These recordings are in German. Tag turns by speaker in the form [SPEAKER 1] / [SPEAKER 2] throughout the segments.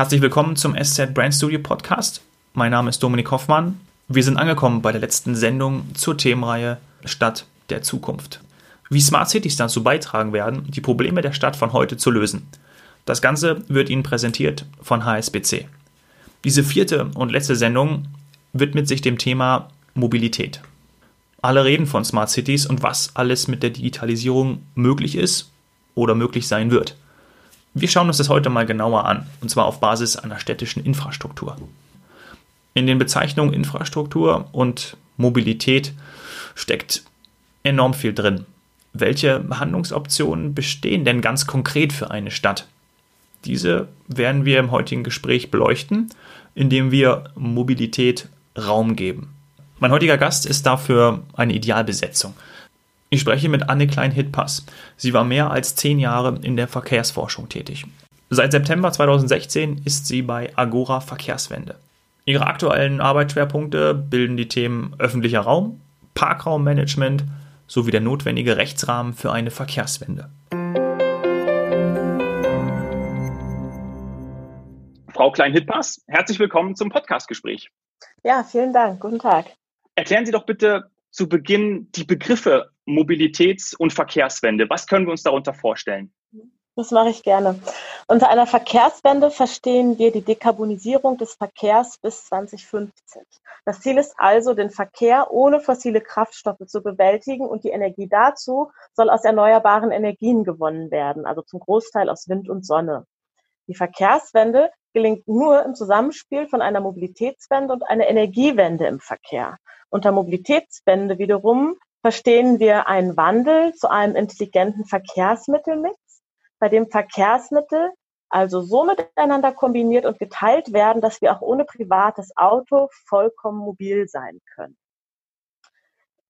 [SPEAKER 1] Herzlich willkommen zum SZ Brand Studio Podcast. Mein Name ist Dominik Hoffmann. Wir sind angekommen bei der letzten Sendung zur Themenreihe Stadt der Zukunft. Wie Smart Cities dazu beitragen werden, die Probleme der Stadt von heute zu lösen. Das Ganze wird Ihnen präsentiert von HSBC. Diese vierte und letzte Sendung widmet sich dem Thema Mobilität. Alle reden von Smart Cities und was alles mit der Digitalisierung möglich ist oder möglich sein wird. Wir schauen uns das heute mal genauer an, und zwar auf Basis einer städtischen Infrastruktur. In den Bezeichnungen Infrastruktur und Mobilität steckt enorm viel drin. Welche Handlungsoptionen bestehen denn ganz konkret für eine Stadt? Diese werden wir im heutigen Gespräch beleuchten, indem wir Mobilität Raum geben. Mein heutiger Gast ist dafür eine Idealbesetzung. Ich spreche mit Anne Klein-Hitpass. Sie war mehr als zehn Jahre in der Verkehrsforschung tätig. Seit September 2016 ist sie bei Agora Verkehrswende. Ihre aktuellen Arbeitsschwerpunkte bilden die Themen öffentlicher Raum, Parkraummanagement sowie der notwendige Rechtsrahmen für eine Verkehrswende.
[SPEAKER 2] Frau Klein-Hitpass, herzlich willkommen zum Podcastgespräch.
[SPEAKER 3] Ja, vielen Dank. Guten Tag.
[SPEAKER 2] Erklären Sie doch bitte zu Beginn die Begriffe Mobilitäts- und Verkehrswende. Was können wir uns darunter vorstellen?
[SPEAKER 3] Das mache ich gerne. Unter einer Verkehrswende verstehen wir die Dekarbonisierung des Verkehrs bis 2050. Das Ziel ist also, den Verkehr ohne fossile Kraftstoffe zu bewältigen und die Energie dazu soll aus erneuerbaren Energien gewonnen werden, also zum Großteil aus Wind und Sonne. Die Verkehrswende gelingt nur im Zusammenspiel von einer Mobilitätswende und einer Energiewende im Verkehr. Unter Mobilitätswende wiederum verstehen wir einen Wandel zu einem intelligenten Verkehrsmittelmix, bei dem Verkehrsmittel also so miteinander kombiniert und geteilt werden, dass wir auch ohne privates Auto vollkommen mobil sein können.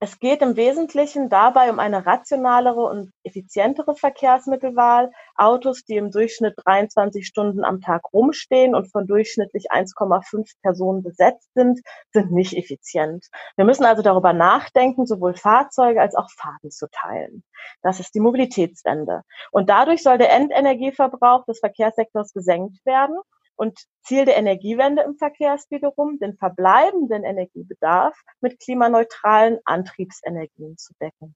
[SPEAKER 3] Es geht im Wesentlichen dabei um eine rationalere und effizientere Verkehrsmittelwahl. Autos, die im Durchschnitt 23 Stunden am Tag rumstehen und von durchschnittlich 1,5 Personen besetzt sind, sind nicht effizient. Wir müssen also darüber nachdenken, sowohl Fahrzeuge als auch Fahrten zu teilen. Das ist die Mobilitätswende. Und dadurch soll der Endenergieverbrauch des Verkehrssektors gesenkt werden und Ziel der Energiewende im Verkehr ist wiederum, den verbleibenden Energiebedarf mit klimaneutralen Antriebsenergien zu decken.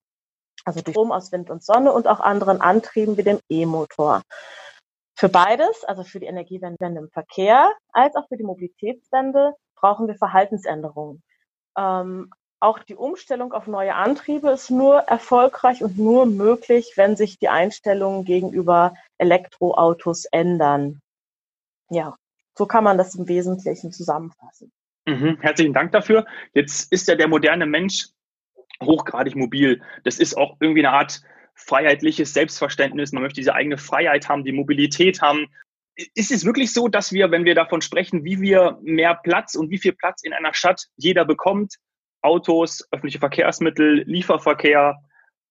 [SPEAKER 3] Also Strom aus Wind und Sonne und auch anderen Antrieben wie dem E-Motor. Für beides, also für die Energiewende im Verkehr als auch für die Mobilitätswende, brauchen wir Verhaltensänderungen. Ähm, auch die Umstellung auf neue Antriebe ist nur erfolgreich und nur möglich, wenn sich die Einstellungen gegenüber Elektroautos ändern. Ja, so kann man das im Wesentlichen zusammenfassen.
[SPEAKER 2] Mhm, herzlichen Dank dafür. Jetzt ist ja der moderne Mensch hochgradig mobil. Das ist auch irgendwie eine Art freiheitliches Selbstverständnis. Man möchte diese eigene Freiheit haben, die Mobilität haben. Ist es wirklich so, dass wir, wenn wir davon sprechen, wie wir mehr Platz und wie viel Platz in einer Stadt jeder bekommt, Autos, öffentliche Verkehrsmittel, Lieferverkehr,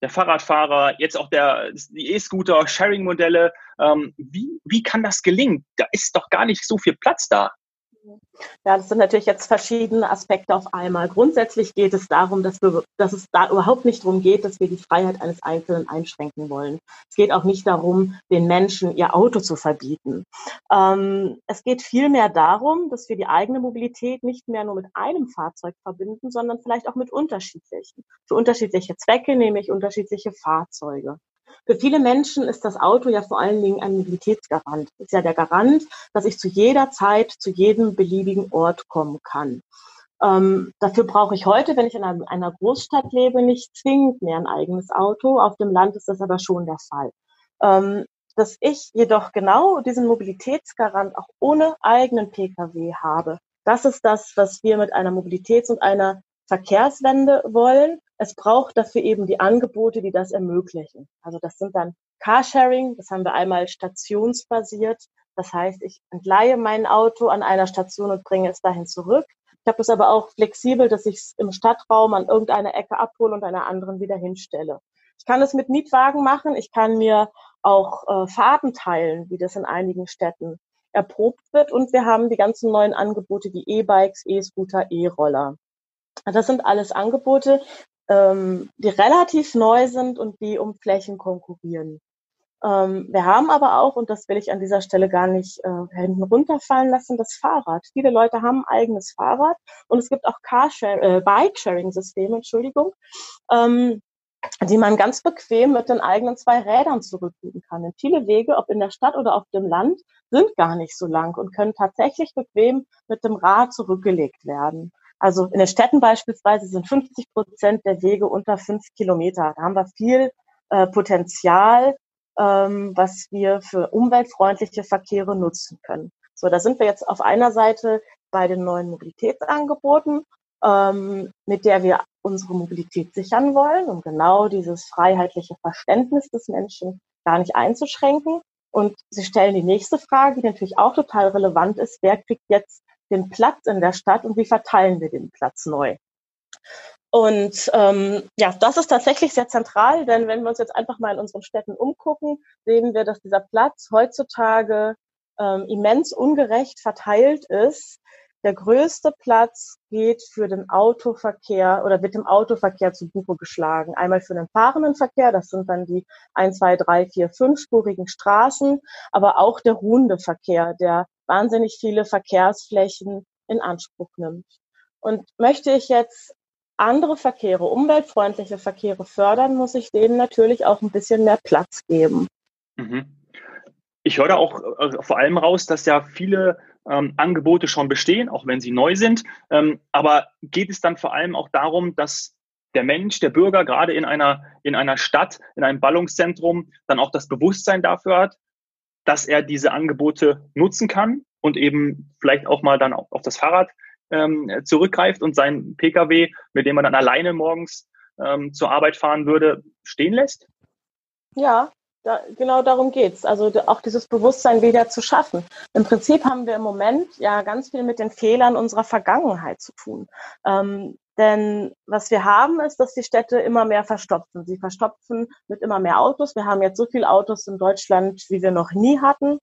[SPEAKER 2] der Fahrradfahrer, jetzt auch der, die E-Scooter, Sharing-Modelle. Ähm, wie, wie kann das gelingen? Da ist doch gar nicht so viel Platz da.
[SPEAKER 3] Ja, das sind natürlich jetzt verschiedene Aspekte auf einmal. Grundsätzlich geht es darum, dass, wir, dass es da überhaupt nicht darum geht, dass wir die Freiheit eines Einzelnen einschränken wollen. Es geht auch nicht darum, den Menschen ihr Auto zu verbieten. Ähm, es geht vielmehr darum, dass wir die eigene Mobilität nicht mehr nur mit einem Fahrzeug verbinden, sondern vielleicht auch mit unterschiedlichen. Für unterschiedliche Zwecke, nämlich unterschiedliche Fahrzeuge. Für viele Menschen ist das Auto ja vor allen Dingen ein Mobilitätsgarant. Ist ja der Garant, dass ich zu jeder Zeit zu jedem beliebigen Ort kommen kann. Ähm, dafür brauche ich heute, wenn ich in einer, einer Großstadt lebe, nicht zwingend mehr ein eigenes Auto. Auf dem Land ist das aber schon der Fall. Ähm, dass ich jedoch genau diesen Mobilitätsgarant auch ohne eigenen Pkw habe, das ist das, was wir mit einer Mobilitäts- und einer Verkehrswende wollen. Es braucht dafür eben die Angebote, die das ermöglichen. Also das sind dann Carsharing, das haben wir einmal stationsbasiert. Das heißt, ich entleihe mein Auto an einer Station und bringe es dahin zurück. Ich habe es aber auch flexibel, dass ich es im Stadtraum an irgendeiner Ecke abhole und einer anderen wieder hinstelle. Ich kann es mit Mietwagen machen. Ich kann mir auch äh, Fahrten teilen, wie das in einigen Städten erprobt wird. Und wir haben die ganzen neuen Angebote wie E-Bikes, E-Scooter, E-Roller. Das sind alles Angebote, ähm, die relativ neu sind und die um Flächen konkurrieren. Ähm, wir haben aber auch, und das will ich an dieser Stelle gar nicht äh, hinten runterfallen lassen, das Fahrrad. Viele Leute haben ein eigenes Fahrrad und es gibt auch Carshare, äh, Bike-Sharing-Systeme, Entschuldigung, ähm, die man ganz bequem mit den eigenen zwei Rädern zurücklegen kann. Denn viele Wege, ob in der Stadt oder auf dem Land, sind gar nicht so lang und können tatsächlich bequem mit dem Rad zurückgelegt werden. Also in den Städten beispielsweise sind 50 Prozent der Wege unter fünf Kilometer. Da haben wir viel äh, Potenzial, ähm, was wir für umweltfreundliche Verkehre nutzen können. So, da sind wir jetzt auf einer Seite bei den neuen Mobilitätsangeboten, ähm, mit der wir unsere Mobilität sichern wollen, um genau dieses freiheitliche Verständnis des Menschen gar nicht einzuschränken. Und Sie stellen die nächste Frage, die natürlich auch total relevant ist. Wer kriegt jetzt den Platz in der Stadt und wie verteilen wir den Platz neu? Und ähm, ja, das ist tatsächlich sehr zentral, denn wenn wir uns jetzt einfach mal in unseren Städten umgucken, sehen wir, dass dieser Platz heutzutage ähm, immens ungerecht verteilt ist. Der größte Platz geht für den Autoverkehr oder wird dem Autoverkehr zu Buche geschlagen. Einmal für den fahrenden Verkehr, das sind dann die ein, zwei, drei, vier, fünfspurigen Straßen, aber auch der ruhende Verkehr, der wahnsinnig viele Verkehrsflächen in Anspruch nimmt. Und möchte ich jetzt andere Verkehre, umweltfreundliche Verkehre fördern, muss ich denen natürlich auch ein bisschen mehr Platz geben.
[SPEAKER 2] Mhm. Ich höre auch äh, vor allem raus, dass ja viele ähm, Angebote schon bestehen, auch wenn sie neu sind. Ähm, aber geht es dann vor allem auch darum, dass der Mensch, der Bürger gerade in einer, in einer Stadt, in einem Ballungszentrum dann auch das Bewusstsein dafür hat, dass er diese Angebote nutzen kann und eben vielleicht auch mal dann auf das Fahrrad ähm, zurückgreift und seinen Pkw, mit dem er dann alleine morgens ähm, zur Arbeit fahren würde, stehen lässt?
[SPEAKER 3] Ja, da, genau darum geht's. Also auch dieses Bewusstsein wieder zu schaffen. Im Prinzip haben wir im Moment ja ganz viel mit den Fehlern unserer Vergangenheit zu tun. Ähm, denn was wir haben, ist, dass die Städte immer mehr verstopfen. Sie verstopfen mit immer mehr Autos. Wir haben jetzt so viele Autos in Deutschland, wie wir noch nie hatten.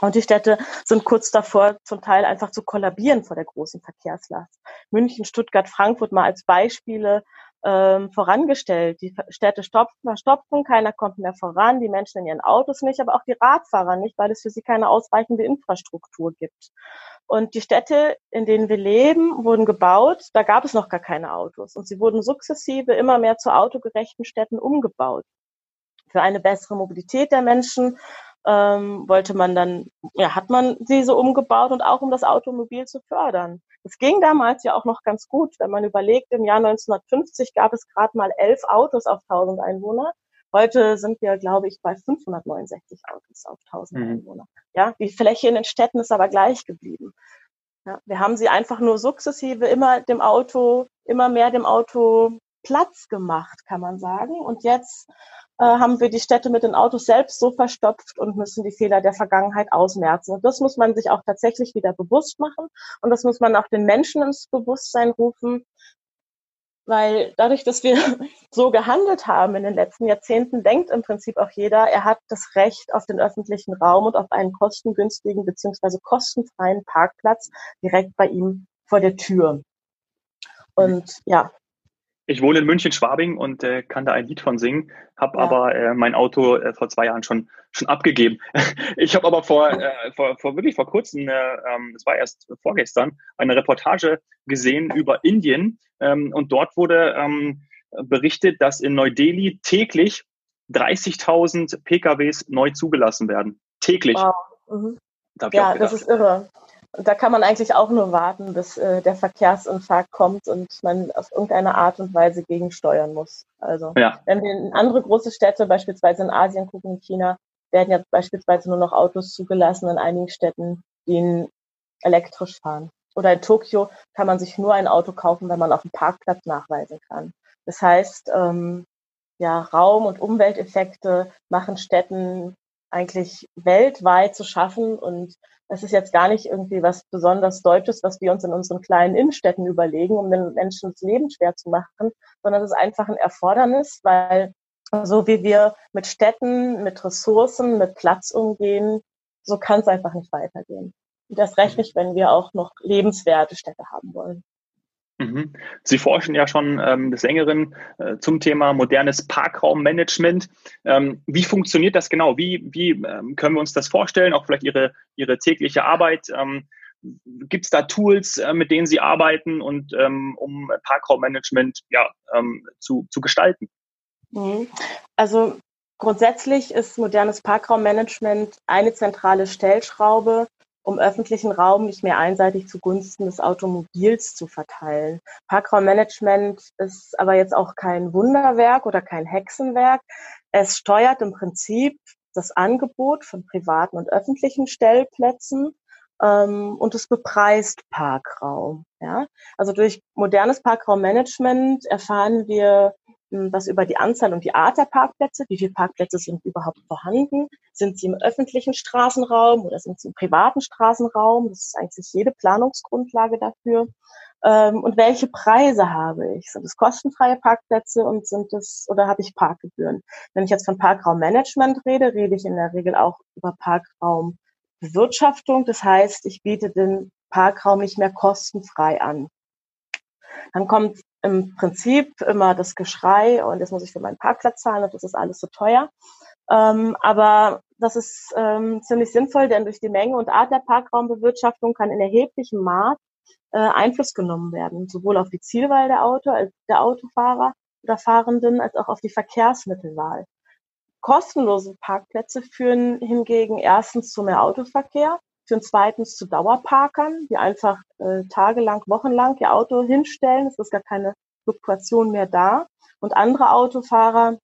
[SPEAKER 3] Und die Städte sind kurz davor, zum Teil einfach zu kollabieren vor der großen Verkehrslast. München, Stuttgart, Frankfurt mal als Beispiele ähm, vorangestellt. Die Städte stopfen, verstopfen, keiner kommt mehr voran, die Menschen in ihren Autos nicht, aber auch die Radfahrer nicht, weil es für sie keine ausreichende Infrastruktur gibt. Und die Städte, in denen wir leben, wurden gebaut, da gab es noch gar keine Autos. Und sie wurden sukzessive immer mehr zu autogerechten Städten umgebaut. Für eine bessere Mobilität der Menschen ähm, wollte man dann, ja, hat man sie so umgebaut und auch um das Automobil zu fördern. Es ging damals ja auch noch ganz gut, wenn man überlegt, im Jahr 1950 gab es gerade mal elf Autos auf 1000 Einwohner. Heute sind wir, glaube ich, bei 569 Autos auf 1000 mhm. Einwohner. Ja, die Fläche in den Städten ist aber gleich geblieben. Ja, wir haben sie einfach nur sukzessive immer dem Auto, immer mehr dem Auto Platz gemacht, kann man sagen. Und jetzt äh, haben wir die Städte mit den Autos selbst so verstopft und müssen die Fehler der Vergangenheit ausmerzen. Und das muss man sich auch tatsächlich wieder bewusst machen. Und das muss man auch den Menschen ins Bewusstsein rufen, weil dadurch, dass wir so gehandelt haben in den letzten Jahrzehnten, denkt im Prinzip auch jeder, er hat das Recht auf den öffentlichen Raum und auf einen kostengünstigen beziehungsweise kostenfreien Parkplatz direkt bei ihm vor der Tür. Und ja,
[SPEAKER 2] ich wohne in München-Schwabing und äh, kann da ein Lied von singen, habe ja. aber äh, mein Auto äh, vor zwei Jahren schon schon abgegeben. ich habe aber vor, äh, vor, vor wirklich vor kurzem, äh, ähm, das war erst vorgestern, eine Reportage gesehen über Indien ähm, und dort wurde ähm, berichtet, dass in Neu-Delhi täglich 30.000 PKWs neu zugelassen werden. Täglich. Wow.
[SPEAKER 3] Mhm. Da ja, das ist irre. Und da kann man eigentlich auch nur warten, bis äh, der Verkehrsinfarkt kommt und man auf irgendeine Art und Weise gegensteuern muss. Also ja. wenn wir in andere große Städte, beispielsweise in Asien gucken, in China, werden ja beispielsweise nur noch Autos zugelassen in einigen Städten, die elektrisch fahren. Oder in Tokio kann man sich nur ein Auto kaufen, wenn man auf dem Parkplatz nachweisen kann. Das heißt, ähm, ja, Raum- und Umwelteffekte machen Städten eigentlich weltweit zu schaffen und es ist jetzt gar nicht irgendwie was besonders Deutsches, was wir uns in unseren kleinen Innenstädten überlegen, um den Menschen das Leben schwer zu machen, sondern es ist einfach ein Erfordernis, weil so wie wir mit Städten, mit Ressourcen, mit Platz umgehen, so kann es einfach nicht weitergehen. Und das recht nicht, wenn wir auch noch lebenswerte Städte haben wollen.
[SPEAKER 2] Mhm. Sie forschen ja schon ähm, des Längeren äh, zum Thema modernes Parkraummanagement. Ähm, wie funktioniert das genau? Wie, wie ähm, können wir uns das vorstellen? Auch vielleicht Ihre, Ihre tägliche Arbeit. Ähm, Gibt es da Tools, äh, mit denen Sie arbeiten und ähm, um Parkraummanagement ja, ähm, zu, zu gestalten?
[SPEAKER 3] Mhm. Also grundsätzlich ist modernes Parkraummanagement eine zentrale Stellschraube um öffentlichen Raum nicht mehr einseitig zugunsten des Automobils zu verteilen. Parkraummanagement ist aber jetzt auch kein Wunderwerk oder kein Hexenwerk. Es steuert im Prinzip das Angebot von privaten und öffentlichen Stellplätzen ähm, und es bepreist Parkraum. Ja? Also durch modernes Parkraummanagement erfahren wir was über die Anzahl und die Art der Parkplätze. Wie viele Parkplätze sind überhaupt vorhanden? Sind sie im öffentlichen Straßenraum oder sind sie im privaten Straßenraum? Das ist eigentlich jede Planungsgrundlage dafür. Ähm, und welche Preise habe ich? Sind es kostenfreie Parkplätze und sind es oder habe ich Parkgebühren? Wenn ich jetzt von Parkraummanagement rede, rede ich in der Regel auch über Parkraumbewirtschaftung. Das heißt, ich biete den Parkraum nicht mehr kostenfrei an. Dann kommt im Prinzip immer das Geschrei und jetzt muss ich für meinen Parkplatz zahlen und das ist alles so teuer. Ähm, aber das ist ähm, ziemlich sinnvoll, denn durch die Menge und Art der Parkraumbewirtschaftung kann in erheblichem Maß äh, Einfluss genommen werden, sowohl auf die Zielwahl der Auto, als der Autofahrer oder Fahrenden, als auch auf die Verkehrsmittelwahl. Kostenlose Parkplätze führen hingegen erstens zu mehr Autoverkehr führen zweitens zu Dauerparkern, die einfach äh, tagelang, wochenlang ihr Auto hinstellen. Es ist gar keine Fluktuation mehr da. Und andere Autofahrer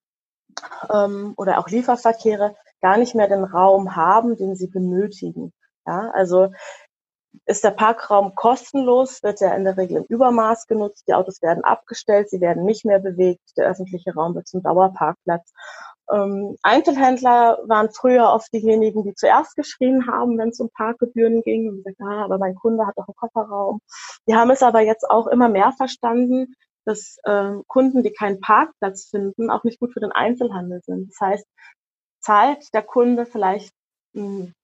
[SPEAKER 3] ähm, oder auch Lieferverkehre gar nicht mehr den Raum haben, den sie benötigen. Ja, also ist der Parkraum kostenlos, wird er in der Regel im Übermaß genutzt. Die Autos werden abgestellt, sie werden nicht mehr bewegt. Der öffentliche Raum wird zum Dauerparkplatz. Ähm, Einzelhändler waren früher oft diejenigen, die zuerst geschrien haben, wenn es um Parkgebühren ging und gesagt, ah, aber mein Kunde hat doch einen Kofferraum. Die haben es aber jetzt auch immer mehr verstanden, dass äh, Kunden, die keinen Parkplatz finden, auch nicht gut für den Einzelhandel sind. Das heißt, zahlt der Kunde vielleicht hm,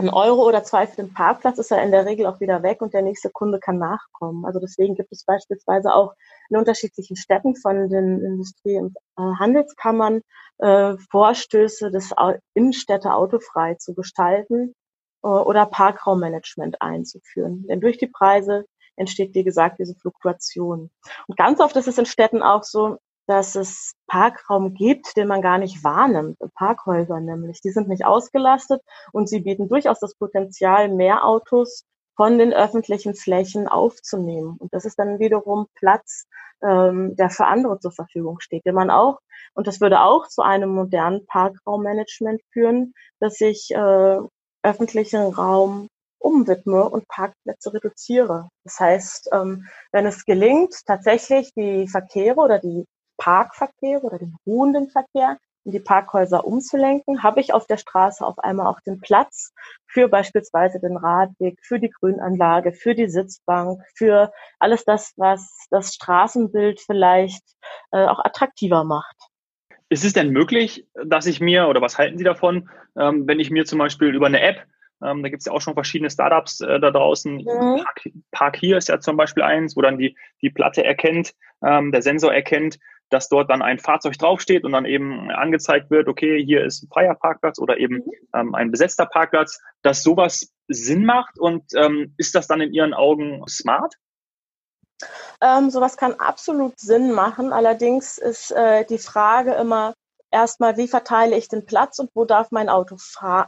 [SPEAKER 3] ein Euro oder zwei für den Parkplatz ist er in der Regel auch wieder weg und der nächste Kunde kann nachkommen. Also deswegen gibt es beispielsweise auch in unterschiedlichen Städten von den Industrie- und äh, Handelskammern äh, Vorstöße, das Innenstädte autofrei zu gestalten äh, oder Parkraummanagement einzuführen. Denn durch die Preise entsteht, wie gesagt, diese Fluktuation. Und ganz oft ist es in Städten auch so, dass es Parkraum gibt, den man gar nicht wahrnimmt. Parkhäuser nämlich. Die sind nicht ausgelastet und sie bieten durchaus das Potenzial, mehr Autos von den öffentlichen Flächen aufzunehmen. Und das ist dann wiederum Platz, ähm, der für andere zur Verfügung steht, den man auch, und das würde auch zu einem modernen Parkraummanagement führen, dass ich äh, öffentlichen Raum umwidme und Parkplätze reduziere. Das heißt, ähm, wenn es gelingt, tatsächlich die Verkehre oder die Parkverkehr oder den ruhenden Verkehr in die Parkhäuser umzulenken, habe ich auf der Straße auf einmal auch den Platz für beispielsweise den Radweg, für die Grünanlage, für die Sitzbank, für alles das, was das Straßenbild vielleicht äh, auch attraktiver macht.
[SPEAKER 2] Ist es denn möglich, dass ich mir, oder was halten Sie davon, ähm, wenn ich mir zum Beispiel über eine App ähm, da gibt es ja auch schon verschiedene Startups äh, da draußen. Mhm. Park, Park, hier ist ja zum Beispiel eins, wo dann die, die Platte erkennt, ähm, der Sensor erkennt, dass dort dann ein Fahrzeug draufsteht und dann eben angezeigt wird, okay, hier ist ein freier Parkplatz oder eben mhm. ähm, ein besetzter Parkplatz, dass sowas Sinn macht und ähm, ist das dann in Ihren Augen smart?
[SPEAKER 3] Ähm, sowas kann absolut Sinn machen. Allerdings ist äh, die Frage immer erstmal, wie verteile ich den Platz und wo darf mein Auto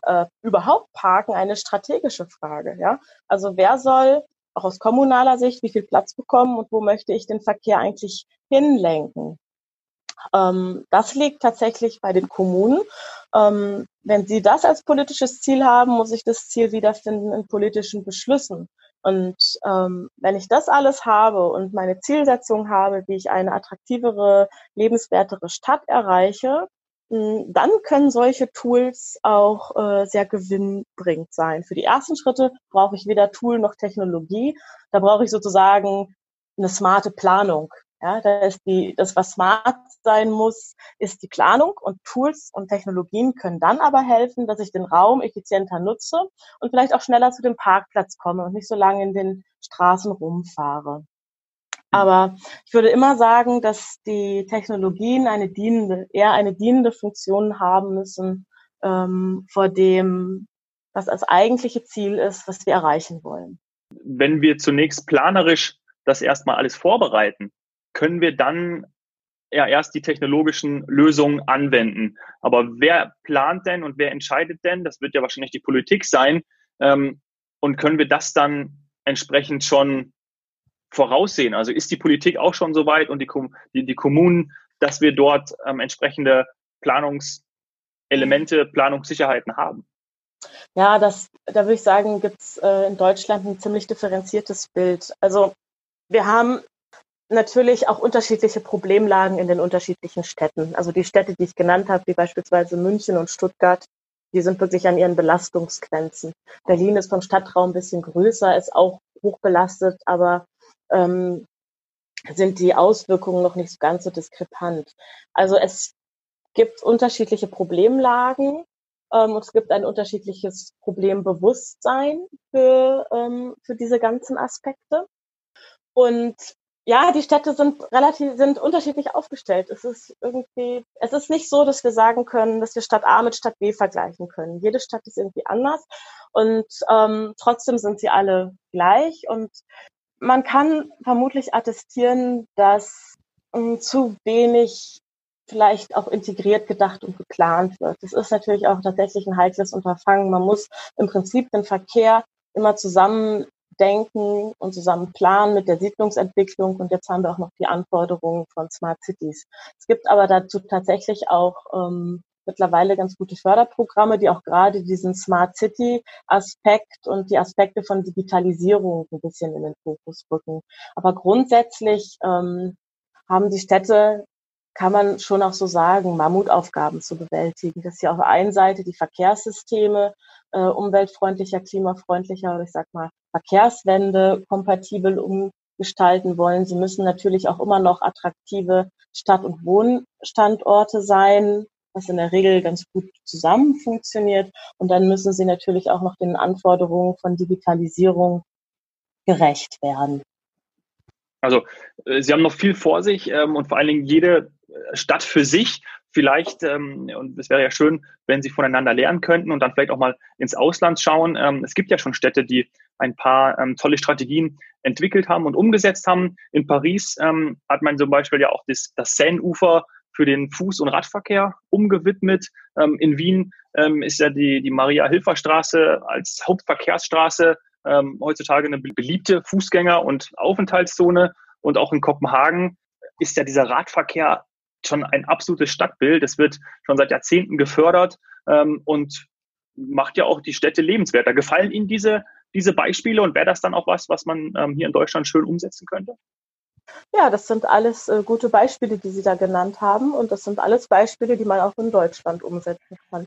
[SPEAKER 3] äh, überhaupt parken, eine strategische Frage. Ja? Also wer soll auch aus kommunaler Sicht wie viel Platz bekommen und wo möchte ich den Verkehr eigentlich hinlenken? Ähm, das liegt tatsächlich bei den Kommunen. Ähm, wenn sie das als politisches Ziel haben, muss ich das Ziel wiederfinden in politischen Beschlüssen. Und ähm, wenn ich das alles habe und meine Zielsetzung habe, wie ich eine attraktivere, lebenswertere Stadt erreiche, dann können solche Tools auch äh, sehr gewinnbringend sein. Für die ersten Schritte brauche ich weder Tool noch Technologie. Da brauche ich sozusagen eine smarte Planung. Ja, da ist die, das, was smart sein muss, ist die Planung und Tools und Technologien können dann aber helfen, dass ich den Raum effizienter nutze und vielleicht auch schneller zu dem Parkplatz komme und nicht so lange in den Straßen rumfahre. Aber ich würde immer sagen, dass die Technologien eine dienende, eher eine dienende Funktion haben müssen ähm, vor dem, was das eigentliche Ziel ist, was wir erreichen wollen.
[SPEAKER 2] Wenn wir zunächst planerisch das erstmal alles vorbereiten, können wir dann ja erst die technologischen Lösungen anwenden. Aber wer plant denn und wer entscheidet denn? Das wird ja wahrscheinlich die Politik sein. Ähm, und können wir das dann entsprechend schon voraussehen? Also ist die Politik auch schon so weit und die, die, die Kommunen, dass wir dort ähm, entsprechende Planungselemente, Planungssicherheiten haben?
[SPEAKER 3] Ja, das, da würde ich sagen, gibt es äh, in Deutschland ein ziemlich differenziertes Bild. Also wir haben natürlich auch unterschiedliche Problemlagen in den unterschiedlichen Städten. Also die Städte, die ich genannt habe, wie beispielsweise München und Stuttgart, die sind wirklich an ihren Belastungsgrenzen. Berlin ist vom Stadtraum ein bisschen größer, ist auch hoch belastet, aber ähm, sind die Auswirkungen noch nicht so ganz so diskrepant. Also es gibt unterschiedliche Problemlagen ähm, und es gibt ein unterschiedliches Problembewusstsein für, ähm, für diese ganzen Aspekte. Und ja, die Städte sind relativ, sind unterschiedlich aufgestellt. Es ist irgendwie, es ist nicht so, dass wir sagen können, dass wir Stadt A mit Stadt B vergleichen können. Jede Stadt ist irgendwie anders und ähm, trotzdem sind sie alle gleich und man kann vermutlich attestieren, dass ähm, zu wenig vielleicht auch integriert gedacht und geplant wird. Das ist natürlich auch tatsächlich ein heikles Unterfangen. Man muss im Prinzip den Verkehr immer zusammen denken und zusammen planen mit der Siedlungsentwicklung. Und jetzt haben wir auch noch die Anforderungen von Smart Cities. Es gibt aber dazu tatsächlich auch ähm, mittlerweile ganz gute Förderprogramme, die auch gerade diesen Smart City Aspekt und die Aspekte von Digitalisierung ein bisschen in den Fokus rücken. Aber grundsätzlich ähm, haben die Städte kann man schon auch so sagen, Mammutaufgaben zu bewältigen. Das ist ja auf der einen Seite die Verkehrssysteme äh, umweltfreundlicher, klimafreundlicher oder ich sag mal Verkehrswende kompatibel umgestalten wollen. Sie müssen natürlich auch immer noch attraktive Stadt- und Wohnstandorte sein, was in der Regel ganz gut zusammen funktioniert. Und dann müssen sie natürlich auch noch den Anforderungen von Digitalisierung gerecht werden.
[SPEAKER 2] Also äh, Sie haben noch viel vor sich ähm, und vor allen Dingen jede Stadt für sich vielleicht, ähm, und es wäre ja schön, wenn sie voneinander lernen könnten und dann vielleicht auch mal ins Ausland schauen. Ähm, es gibt ja schon Städte, die ein paar ähm, tolle Strategien entwickelt haben und umgesetzt haben. In Paris ähm, hat man zum Beispiel ja auch das, das Seine-Ufer für den Fuß- und Radverkehr umgewidmet. Ähm, in Wien ähm, ist ja die, die Maria-Hilfer-Straße als Hauptverkehrsstraße ähm, heutzutage eine beliebte Fußgänger- und Aufenthaltszone. Und auch in Kopenhagen ist ja dieser Radverkehr schon ein absolutes Stadtbild. Es wird schon seit Jahrzehnten gefördert ähm, und macht ja auch die Städte lebenswerter. Gefallen Ihnen diese, diese Beispiele und wäre das dann auch was, was man ähm, hier in Deutschland schön umsetzen könnte?
[SPEAKER 3] Ja, das sind alles äh, gute Beispiele, die Sie da genannt haben. Und das sind alles Beispiele, die man auch in Deutschland umsetzen kann.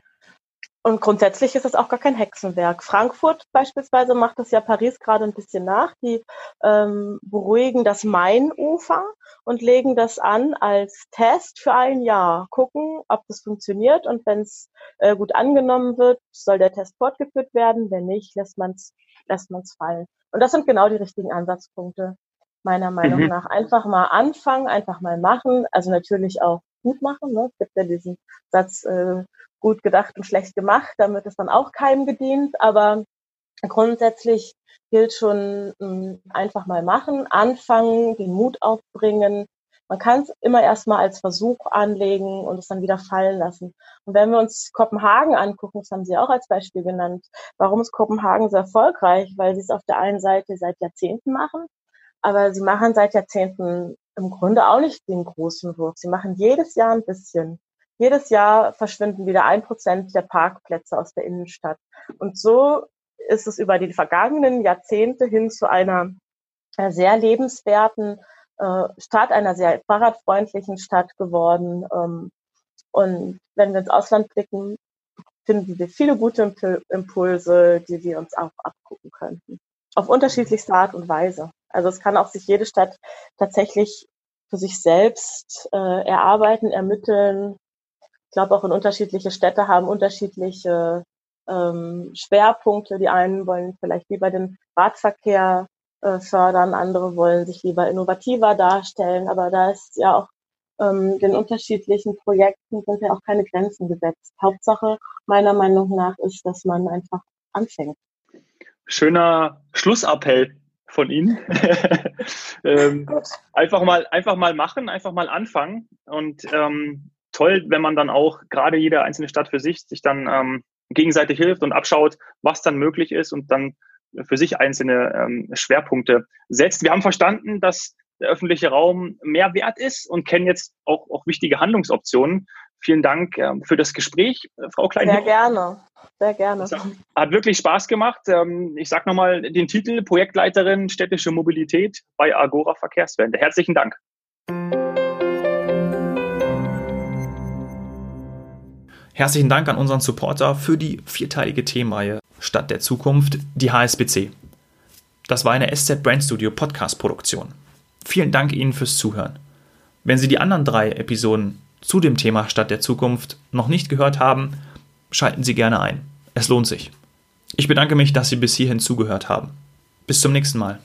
[SPEAKER 3] Und grundsätzlich ist es auch gar kein Hexenwerk. Frankfurt beispielsweise macht das ja Paris gerade ein bisschen nach. Die ähm, beruhigen das Mainufer und legen das an als Test für ein Jahr. Gucken, ob das funktioniert und wenn es äh, gut angenommen wird, soll der Test fortgeführt werden. Wenn nicht, lässt man es lässt man's fallen. Und das sind genau die richtigen Ansatzpunkte, meiner Meinung mhm. nach. Einfach mal anfangen, einfach mal machen. Also natürlich auch gut machen. Ne? Es gibt ja diesen Satz, äh, gut gedacht und schlecht gemacht, damit ist dann auch keinem gedient. Aber grundsätzlich gilt schon hm, einfach mal machen, anfangen, den Mut aufbringen. Man kann es immer erstmal als Versuch anlegen und es dann wieder fallen lassen. Und wenn wir uns Kopenhagen angucken, das haben Sie auch als Beispiel genannt, warum ist Kopenhagen so erfolgreich? Weil sie es auf der einen Seite seit Jahrzehnten machen, aber sie machen seit Jahrzehnten im Grunde auch nicht den großen Wurf. Sie machen jedes Jahr ein bisschen. Jedes Jahr verschwinden wieder ein Prozent der Parkplätze aus der Innenstadt. Und so ist es über die vergangenen Jahrzehnte hin zu einer sehr lebenswerten äh, Stadt, einer sehr fahrradfreundlichen Stadt geworden. Ähm, und wenn wir ins Ausland blicken, finden wir viele gute Impulse, die wir uns auch abgucken könnten. Auf unterschiedlichste Art und Weise. Also es kann auch sich jede Stadt tatsächlich für sich selbst äh, erarbeiten, ermitteln, glaube auch in unterschiedliche Städte haben unterschiedliche ähm, Schwerpunkte. Die einen wollen vielleicht lieber den Radverkehr äh, fördern, andere wollen sich lieber innovativer darstellen, aber da ist ja auch ähm, den unterschiedlichen Projekten sind ja auch keine Grenzen gesetzt. Hauptsache meiner Meinung nach ist, dass man einfach anfängt.
[SPEAKER 2] Schöner Schlussappell von Ihnen. ähm, einfach mal, einfach mal machen, einfach mal anfangen und ähm, toll, wenn man dann auch gerade jede einzelne Stadt für sich sich dann ähm, gegenseitig hilft und abschaut, was dann möglich ist und dann für sich einzelne ähm, Schwerpunkte setzt. Wir haben verstanden, dass der öffentliche Raum mehr wert ist und kennen jetzt auch, auch wichtige Handlungsoptionen. Vielen Dank ähm, für das Gespräch, äh, Frau Klein.
[SPEAKER 3] Sehr gerne, sehr gerne.
[SPEAKER 2] Hat wirklich Spaß gemacht. Ähm, ich sage nochmal den Titel Projektleiterin städtische Mobilität bei Agora Verkehrswende. Herzlichen Dank.
[SPEAKER 1] Herzlichen Dank an unseren Supporter für die vierteilige Themenreihe Stadt der Zukunft, die HSBC. Das war eine SZ Brand Studio Podcast Produktion. Vielen Dank Ihnen fürs Zuhören. Wenn Sie die anderen drei Episoden zu dem Thema Stadt der Zukunft noch nicht gehört haben, schalten Sie gerne ein. Es lohnt sich. Ich bedanke mich, dass Sie bis hierhin zugehört haben. Bis zum nächsten Mal.